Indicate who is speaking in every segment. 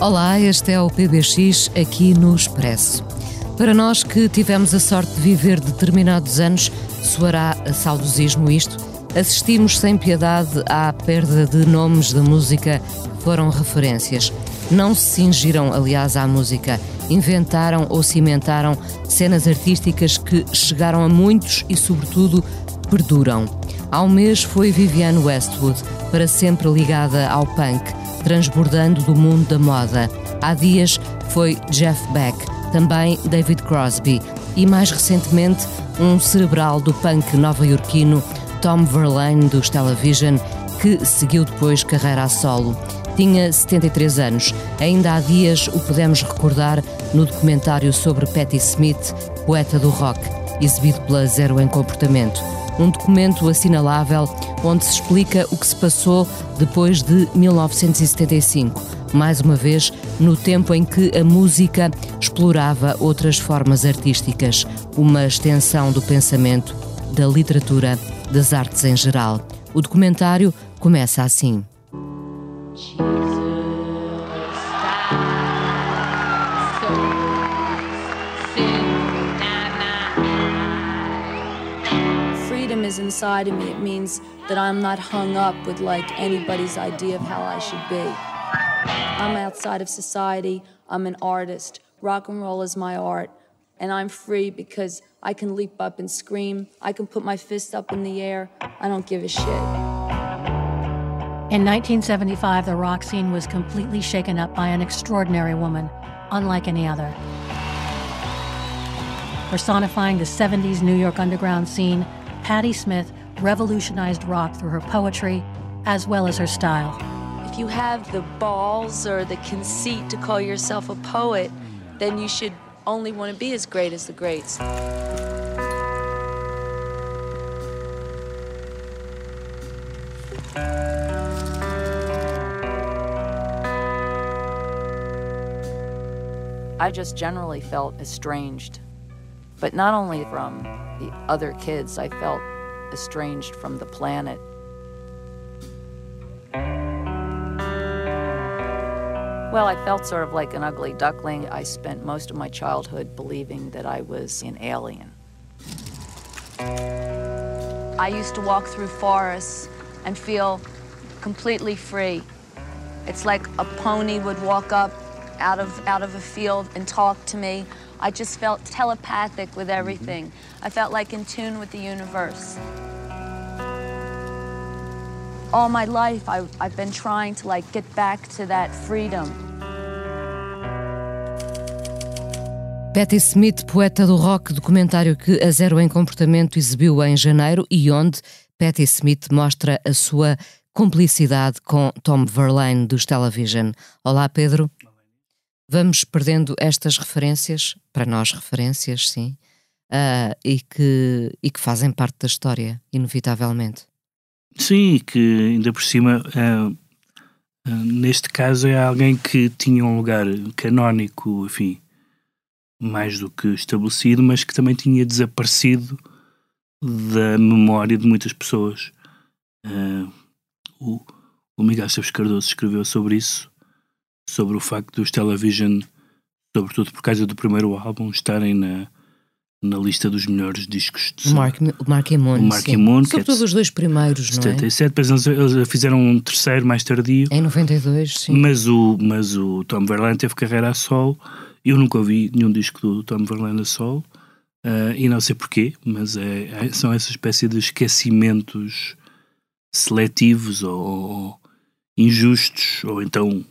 Speaker 1: Olá, este é o PBX aqui no Expresso. Para nós que tivemos a sorte de viver determinados anos, soará a saudosismo isto, assistimos sem piedade à perda de nomes da música que foram referências. Não se cingiram, aliás, à música, inventaram ou cimentaram cenas artísticas que chegaram a muitos e, sobretudo, perduram. Há um mês foi Vivienne Westwood, para sempre ligada ao punk, transbordando do mundo da moda. Há dias foi Jeff Beck, também David Crosby e, mais recentemente, um cerebral do punk nova-iorquino, Tom Verlaine, dos Television, que seguiu depois carreira a solo. Tinha 73 anos. Ainda há dias o pudemos recordar no documentário sobre Patti Smith, poeta do rock, exibido pela Zero em Comportamento. Um documento assinalável onde se explica o que se passou depois de 1975, mais uma vez no tempo em que a música explorava outras formas artísticas, uma extensão do pensamento, da literatura, das artes em geral. O documentário começa assim.
Speaker 2: Inside of me. It means that I'm not hung up with like anybody's idea of how I should be. I'm outside of society. I'm an artist. Rock and roll is my art. And I'm free because I can leap up and scream. I can put my fist up in the air. I don't give a shit.
Speaker 3: In 1975, the rock scene was completely shaken up by an extraordinary woman, unlike any other. Personifying the 70s New York underground scene, Patti Smith revolutionized rock through her poetry as well as her style.
Speaker 2: If you have the balls or the conceit to call yourself a poet, then you should only want to be as great as the greats. I just generally felt estranged, but not only from the other kids, I felt estranged from the planet. Well, I felt sort of like an ugly duckling. I spent most of my childhood believing that I was an alien. I used to walk through forests and feel completely free. It's like a pony would walk up out of out of a field and talk to me. I just felt telepathic with everything. I felt like in tune with the universe. All my life, I, I've been trying to like get back to that freedom.
Speaker 1: Patti Smith, poeta do rock, documentário que a Zero em Comportamento exibiu em janeiro e onde Patti Smith mostra a sua cumplicidade com Tom Verlaine dos Television. Olá, Pedro. Vamos perdendo estas referências, para nós referências, sim, uh, e, que, e que fazem parte da história, inevitavelmente.
Speaker 4: Sim, e que ainda por cima, uh, uh, neste caso, é alguém que tinha um lugar canónico, enfim, mais do que estabelecido, mas que também tinha desaparecido da memória de muitas pessoas. o, o Miguel Esteves Cardoso escreveu sobre isso sobre o facto dos Television, sobretudo por causa do primeiro álbum, estarem na, na lista dos melhores discos de.
Speaker 1: Mark, Mark and Moon.
Speaker 4: O Mark and Moon,
Speaker 1: Sobretudo é os dois primeiros,
Speaker 4: 77, não é? depois eles fizeram um terceiro mais tardio.
Speaker 1: Em 92, sim.
Speaker 4: Mas o, mas o Tom Verlaine teve carreira a solo. Eu nunca ouvi nenhum disco do Tom Verlaine a solo. Uh, e não sei porquê, mas é, é, são essa espécie de esquecimentos seletivos ou, ou injustos, ou então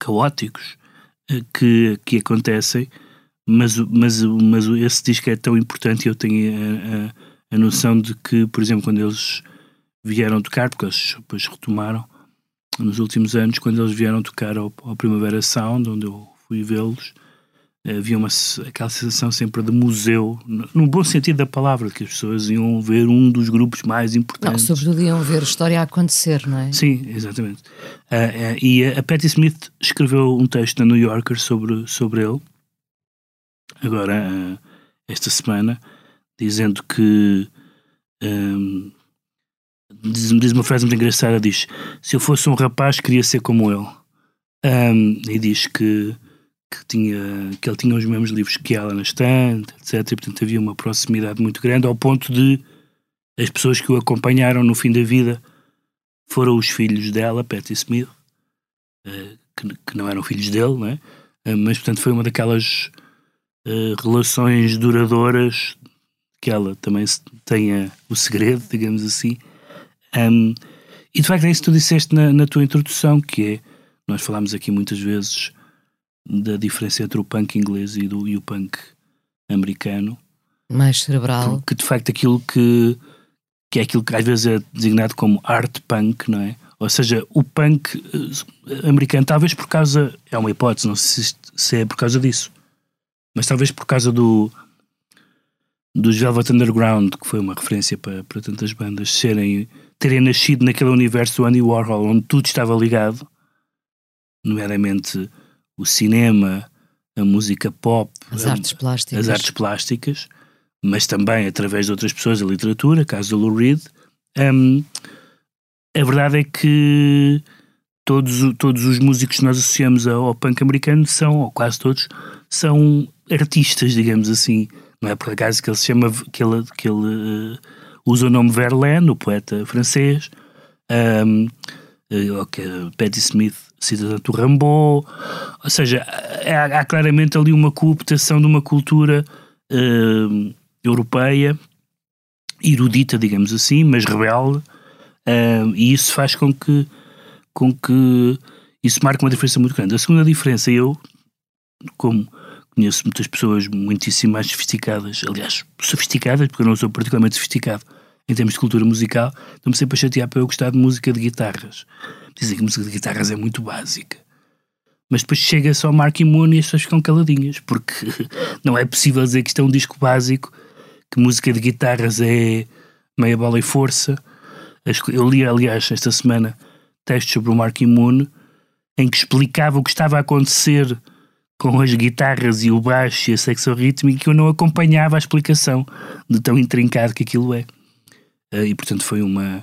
Speaker 4: caóticos que, que acontecem, mas, mas, mas esse disco é tão importante eu tenho a, a, a, noção de que, por exemplo, quando eles vieram tocar, porque eles depois retomaram nos últimos anos, quando eles vieram tocar ao, ao Primavera Sound, onde eu fui vê-los, havia uma, aquela sensação sempre de museu, no bom sentido da palavra, que as pessoas iam ver um dos grupos mais importantes.
Speaker 1: Não, sobretudo iam ver a história a acontecer, não é?
Speaker 4: Sim, exatamente. Uh, uh, e a, a Patti Smith escreveu um texto na New Yorker sobre, sobre ele, agora, uh, esta semana, dizendo que. Um, diz, diz uma frase muito engraçada: diz, se eu fosse um rapaz, queria ser como ele. Um, e diz que que, tinha, que ele tinha os mesmos livros que ela na estante, etc. E, portanto, havia uma proximidade muito grande, ao ponto de as pessoas que o acompanharam no fim da vida foram os filhos dela, Patti Smith, uh, que, que, não eram filhos dele, não é? Uh, mas, portanto, foi uma daquelas uh, relações duradouras que ela também tenha o segredo, digamos assim. E de facto é isso que tu disseste na, na tua introdução, que é, nós falámos aqui muitas vezes da diferença entre o punk inglês e, do, e o punk americano.
Speaker 1: Mais cerebral.
Speaker 4: Que de facto aquilo que, que é aquilo que às vezes é designado como art punk, não é? Ou seja, o punk uh, americano, talvez por causa, é uma hipótese, não sei se, se é por causa disso, mas talvez por causa do dos Velvet Underground, que foi uma referência para, para tantas bandas, serem, terem nascido naquele universo do Andy Warhol, onde tudo estava ligado, nomeadamente o cinema, a música pop,
Speaker 1: as artes plásticas,
Speaker 4: as artes plásticas mas também através de outras pessoas, a literatura, caso do Lou Reed. Um, a verdade é que todos, todos os músicos que nós associamos ao, punk americano são, ou quase todos, são artistas, digamos assim. Não é por acaso que ele se chama, que ele, que ele uh, usa o nome Verlaine, o poeta francês, um, uh, ou que Patti Smith cidadã do Rambo, ou seja, há, há, claramente ali uma cooptação de uma cultura uh, europeia, erudita, digamos assim, mas rebelde, uh, e isso faz com que, com que isso marque uma diferença muito grande. A segunda diferença, eu, como conheço muitas pessoas muitíssimo mais sofisticadas, aliás, sofisticadas, porque eu não sou particularmente sofisticado em termos de cultura musical, estou-me sempre a chatear para eu gostar de música de guitarras. Dizem que a música de guitarras é muito básica. Mas depois chega-se ao Mark Moon e as pessoas ficam caladinhas, porque não é possível dizer que isto é um disco básico, que música de guitarras é meia bola e força. Eu li, aliás, esta semana textos sobre o Mark Moon em que explicava o que estava a acontecer com as guitarras e o baixo e a secção rítmica que eu não acompanhava a explicação de tão intrincado que aquilo é. Eh, e portanto foi uma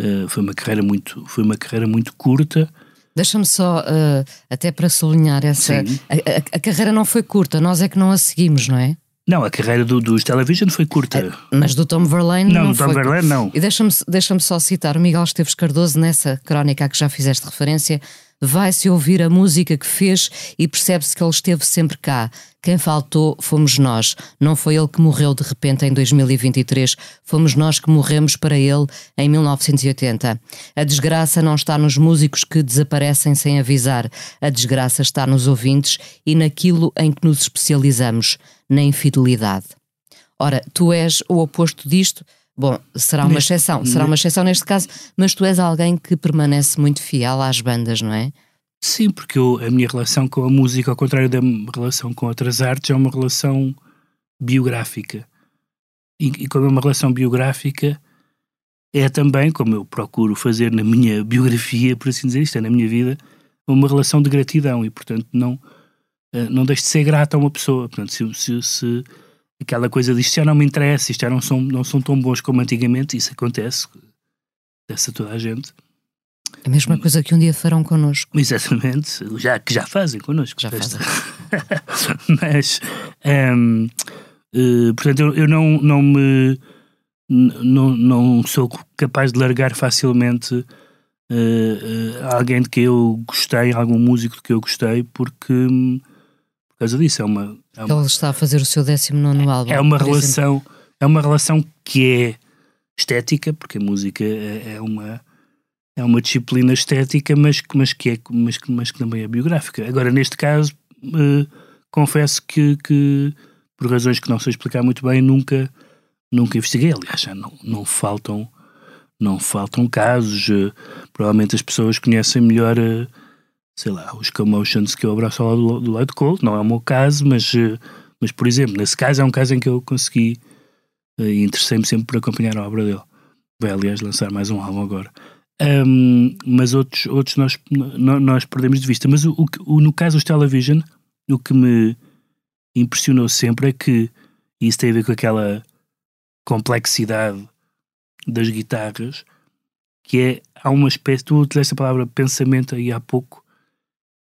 Speaker 4: eh, foi uma carreira muito foi uma carreira muito curta
Speaker 1: Deixa-me só, uh, até para sublinhar essa. A, a, a, carreira não foi curta, nós é que não a seguimos, não é?
Speaker 4: Não, a carreira do, dos Television foi curta.
Speaker 1: mas do Tom Verlaine
Speaker 4: não,
Speaker 1: não
Speaker 4: do Tom
Speaker 1: foi.
Speaker 4: Verlaine não.
Speaker 1: E deixa-me deixa só citar o Miguel Esteves Cardoso nessa crónica a que já fizeste referência vai-se ouvir a música que fez e percebe-se que ele esteve sempre cá. Quem faltou fomos nós. Não foi ele que morreu de repente em 2023, fomos nós que morremos para ele em 1980. A desgraça não está nos músicos que desaparecem sem avisar. A desgraça está nos ouvintes e naquilo em que nos especializamos, na infidelidade. Ora, tu és o oposto disto. Bom, será uma neste, exceção, será uma exceção neste caso, mas tu és alguém que permanece muito fiel às bandas, não é?
Speaker 4: Sim, porque eu, a minha relação com a música, ao contrário da relação com outras artes, é uma relação biográfica. E, e como é uma relação biográfica, é também, como eu procuro fazer na minha biografia, por assim dizer, isto é na minha vida, uma relação de gratidão e, portanto, não, eh, não deixe de ser grata a uma pessoa. Portanto, se, se, se aquela coisa de isto já não me interessa, isto já não são, não são tão bons como antigamente, isso acontece, acontece a toda a gente.
Speaker 1: A mesma coisa que um dia farão connosco.
Speaker 4: Exatamente, já, que já fazem connosco.
Speaker 1: Já fazem.
Speaker 4: Mas, um, uh, eh, portanto, eu, eu, não, não me. Não, não sou capaz de largar facilmente uh, uh, alguém de que eu gostei, algum músico de que eu gostei, porque por causa disso é uma é
Speaker 1: uma, Ele está a fazer o seu 19 álbum.
Speaker 4: É uma relação, é uma relação que é estética, porque a música é, é uma é uma disciplina estética, mas, mas, que, é, mas, mas que também é biográfica. Agora, neste caso, uh, confesso que, que, por razões que não sei explicar muito bem, nunca, nunca investiguei. Aliás, já não, não faltam não faltam casos. Uh, provavelmente as pessoas conhecem melhor, uh, sei lá, os commotions que eu abraço ao lado do lado Cold. Não é o meu caso, mas, uh, mas por exemplo, nesse caso é um caso em que eu consegui e interessei-me sempre por acompanhar a obra dele. Vai, aliás, lançar mais um álbum agora. Um, mas outros, outros nós, nós perdemos de vista. Mas o, o, no caso dos Television, o que me impressionou sempre é que, isso tem a ver com aquela complexidade das guitarras, que é, há uma espécie, tu utilizaste a palavra pensamento aí há pouco,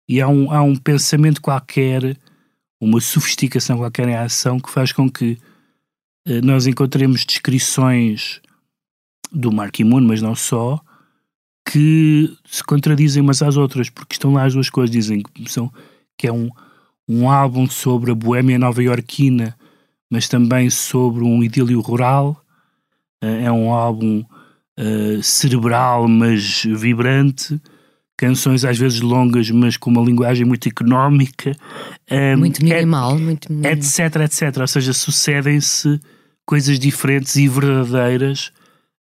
Speaker 4: e há um, há um pensamento qualquer, uma sofisticação qualquer em ação que faz com que eh, nós encontremos descrições do Mark Moon, mas não só, que se contradizem umas às outras, porque estão lá as duas coisas, dizem que, são, que é um, um álbum sobre a boêmia nova-iorquina, mas também sobre um idílio rural, uh, é um álbum uh, cerebral, mas vibrante, canções às vezes longas, mas com uma linguagem muito económica.
Speaker 1: Um, eh, muito minimal,
Speaker 4: et,
Speaker 1: muito minimal.
Speaker 4: Etc, etc. Ou seja, sucedem-se coisas diferentes e verdadeiras.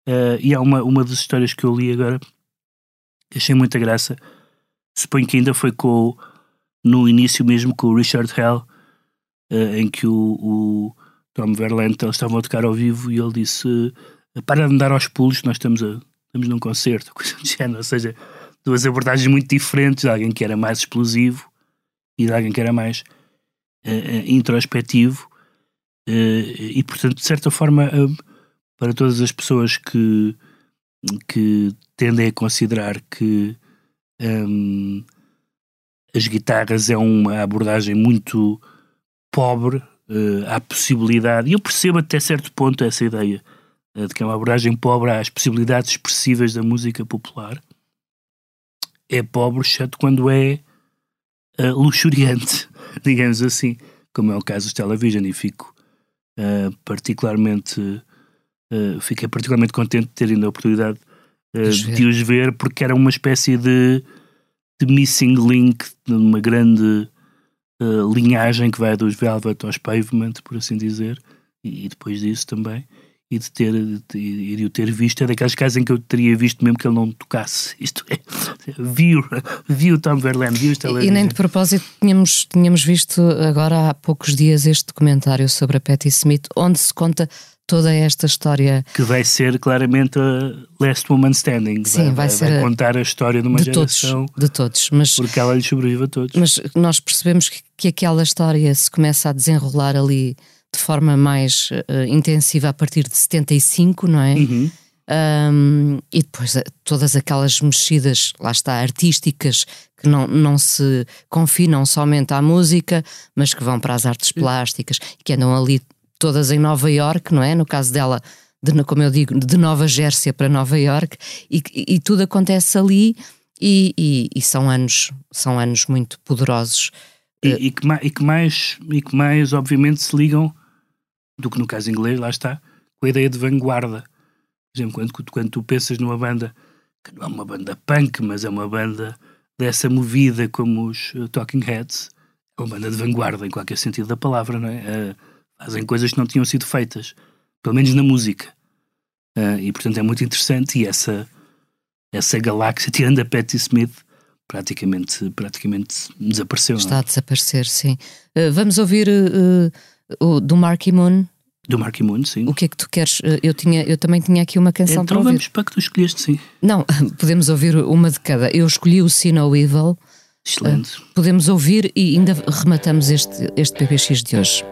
Speaker 4: Uh, e há uma, uma das histórias que eu li agora achei muita graça. Suponho que ainda foi com no início mesmo com o Richard Hell, uh, em que o, o Tom Verlaine eles estavam a tocar ao vivo e ele disse uh, para de andar aos pulos, nós estamos, a, estamos num concerto, coisa do género, ou seja, duas abordagens muito diferentes, de alguém que era mais explosivo e de alguém que era mais uh, introspectivo e portanto de certa forma para todas as pessoas que que tendem a considerar que um, as guitarras é uma abordagem muito pobre uh, à possibilidade, e eu percebo até certo ponto essa ideia uh, de que é uma abordagem pobre às possibilidades expressivas da música popular. É pobre, exceto quando é uh, luxuriante, digamos assim, como é o caso dos Television, e fico uh, particularmente. fiquei particularmente contente de ter ainda a oportunidade de, de os ver, porque era uma espécie de, de missing link numa grande uh, linhagem que vai dos Velvet aos Pavement, por assim dizer, e, e depois disso também. E de, ter, de, de, o ter visto, é daqueles casos em que eu teria visto mesmo que ele não tocasse. Isto é, viu, viu Tom Verlaine, viu
Speaker 1: E, e nem de propósito, tínhamos, tínhamos visto agora há poucos dias este documentário sobre a Patti Smith, onde se conta toda esta história.
Speaker 4: Que vai ser claramente a Last Woman Standing.
Speaker 1: Sim, vai, vai ser.
Speaker 4: Vai contar a história de uma
Speaker 1: de
Speaker 4: geração.
Speaker 1: Todos, de todos. Mas,
Speaker 4: porque ela lhe sobrevive a todos.
Speaker 1: Mas nós percebemos que, que aquela história se começa a desenrolar ali de forma mais uh, intensiva a partir de 75, não é?
Speaker 4: Uhum.
Speaker 1: Um, e depois eh, todas aquelas mexidas, lá está, artísticas, que não, não se confinam somente à música, mas que vão para as artes plásticas, que andam ali todas em Nova York, não é? No caso dela, de, como eu digo, de Nova Gércia para Nova York, e, e, tudo acontece ali, e, e, e, são anos são anos muito poderosos.
Speaker 4: E, que, e, que mais, e que mais, obviamente, se ligam do que no caso inglês, lá está, com a ideia de vanguarda. Por exemplo, quando, quando tu pensas numa banda que não é uma banda punk, mas é uma banda dessa movida como os uh, Talking Heads, é uma banda de vanguarda em qualquer sentido da palavra, não é? Uh, fazem coisas que não tinham sido feitas, pelo menos na música. Uh, e portanto é muito interessante e essa, essa galáxia, tirando a Patti Smith, praticamente, praticamente desapareceu.
Speaker 1: Está
Speaker 4: é?
Speaker 1: a desaparecer, sim. Vamos ouvir o do Marky Moon.
Speaker 4: Do Marky Moon, sim.
Speaker 1: O que é que tu queres? Eu, tinha, eu também tinha aqui uma canção
Speaker 4: então
Speaker 1: para ouvir.
Speaker 4: vamos para que tu escolheste, sim.
Speaker 1: Não, podemos ouvir uma de cada. Eu escolhi o See No Evil.
Speaker 4: Excelente.
Speaker 1: podemos ouvir e ainda rematamos este, este PPX de hoje.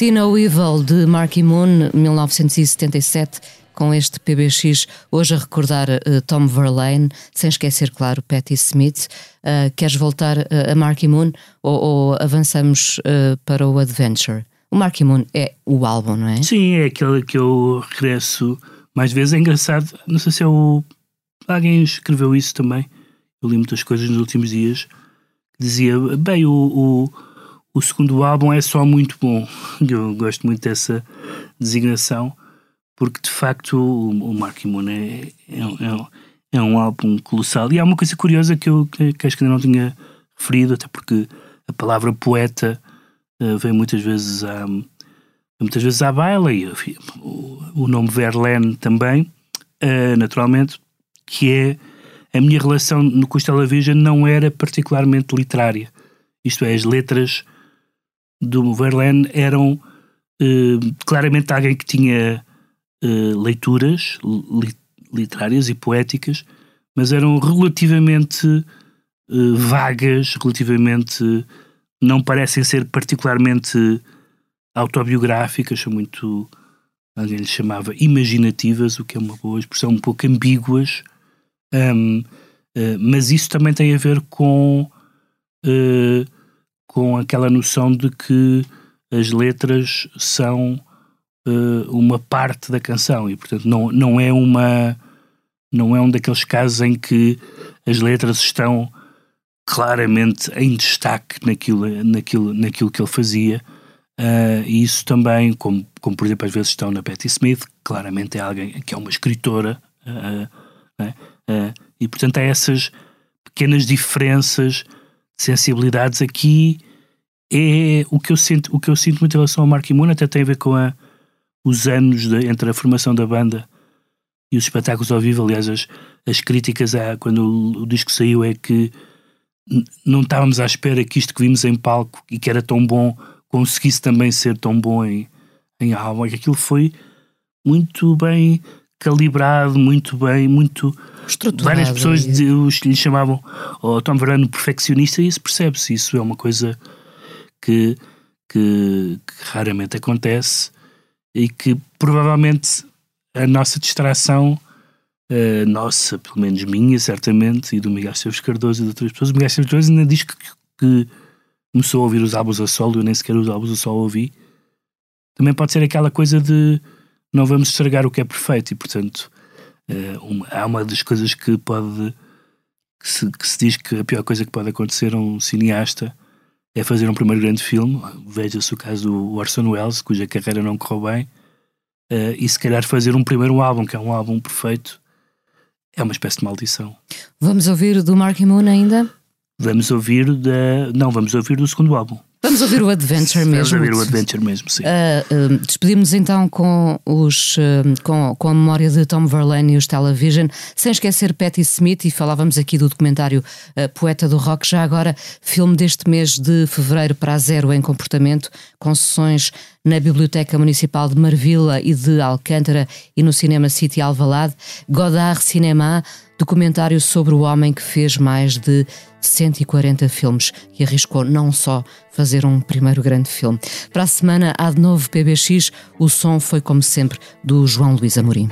Speaker 1: See No Evil de Marky Moon, 1977, com este PBX, hoje a recordar uh, Tom Verlaine, sem esquecer, claro, Patti Smith. Uh, queres voltar uh, a Marky Moon ou, ou avançamos para o Adventure? O Marky Moon é o álbum, não é?
Speaker 4: Sim, é aquele que eu regresso mais vezes. É engraçado, não sei se é o. Alguém escreveu isso também. Eu li muitas coisas nos últimos dias. Dizia, bem, o, o, o segundo álbum é só muito bom. Eu gosto muito dessa designação, porque de facto o, o Marky Moon é, é, é, é, um álbum colossal. E há uma coisa curiosa que eu que, que acho que ainda não tinha referido, até porque a palavra poeta uh, vem muitas vezes à, muitas vezes à baila, e o, o nome Verlaine também, uh, naturalmente, que é a minha relação no Costela Virgem não era particularmente literária. Isto é, as letras do Verlaine eram uh, claramente alguém que tinha uh, leituras li literárias e poéticas, mas eram relativamente uh, vagas, relativamente. não parecem ser particularmente autobiográficas, são muito. alguém lhe chamava imaginativas, o que é uma boa expressão, um pouco ambíguas. Um, mas isso também tem a ver com com aquela noção de que as letras são uh, uma parte da canção e portanto não, não é uma não é um daqueles casos em que as letras estão claramente em destaque naquilo, naquilo, naquilo que ele fazia. Uh, e isso também, como, como por exemplo às vezes estão na Patti Smith, claramente é alguém que é uma escritora uh, e portanto há essas pequenas diferenças sensibilidades aqui é o que eu sinto, o que eu sinto muito em relação ao Mark Moon, até tem a ver com a, os anos de, entre a formação da banda e os espetáculos ao vivo. Aliás, as, as críticas a, quando o, o disco saiu é que não estávamos à espera que isto que vimos em palco e que era tão bom conseguisse também ser tão bom em, em álbum. que aquilo foi muito bem calibrado, muito bem, muito Várias pessoas lhe chamavam o Tom Verano perfeccionista e isso percebe-se. Isso é uma coisa que, que, que, raramente acontece e que provavelmente a nossa distração, a nossa, pelo menos minha, certamente, e do Miguel Esteves Cardoso e de outras pessoas, o Miguel Esteves Cardoso ainda diz que, que começou a ouvir os álbuns a solo, eu nem sequer os álbuns a solo ouvi. Também pode ser aquela coisa de não vamos estragar o que é perfeito e, portanto, uh, uma, há uma das coisas que pode. Que se, que se, diz que a pior coisa que pode acontecer a um cineasta é fazer um primeiro grande filme. Veja-se o caso do Orson Welles, cuja carreira não correu bem, uh, e se calhar fazer um primeiro álbum, que é um álbum perfeito, é uma espécie de maldição.
Speaker 1: Vamos ouvir do Mark Moon ainda?
Speaker 4: Vamos ouvir da. Não, vamos ouvir do segundo álbum.
Speaker 1: Vamos ouvir o Adventure mesmo.
Speaker 4: Vamos ouvir o Adventure mesmo, sim.
Speaker 1: Uh, uh, despedimos então com, os, uh, com, com a memória de Tom Verlaine e os Television, sem esquecer Patti Smith, e falávamos aqui do documentário Poeta do Rock, já agora, filme deste mês de fevereiro para a Zero em Comportamento, com sessões na Biblioteca Municipal de Marvila e de Alcântara e no Cinema City Alvalade, Godard Cinema, documentário sobre o homem que fez mais de 140 filmes e arriscou não só fazer um primeiro grande filme. Para a semana há de novo PBX, o som foi como sempre do João Luís Amorim.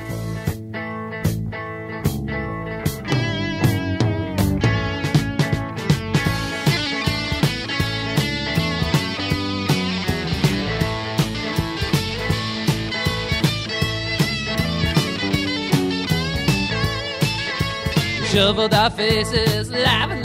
Speaker 1: Shoveled our faces, laughing